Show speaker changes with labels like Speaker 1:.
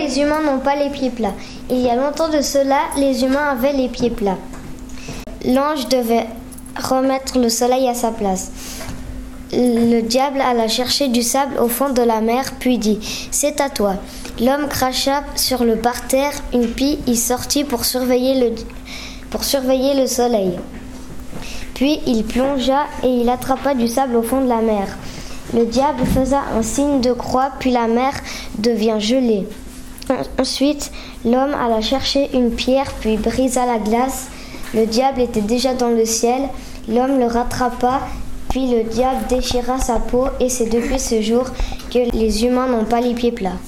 Speaker 1: les humains n'ont pas les pieds plats Il y a longtemps de cela, les humains avaient les pieds plats. L'ange devait remettre le soleil à sa place. Le diable alla chercher du sable au fond de la mer, puis dit C'est à toi. L'homme cracha sur le parterre, une pie y sortit pour surveiller le, pour surveiller le soleil. Puis il plongea et il attrapa du sable au fond de la mer. Le diable faisa un signe de croix, puis la mer devient gelée. Ensuite, l'homme alla chercher une pierre, puis brisa la glace. Le diable était déjà dans le ciel. L'homme le rattrapa, puis le diable déchira sa peau, et c'est depuis ce jour que les humains n'ont pas les pieds plats.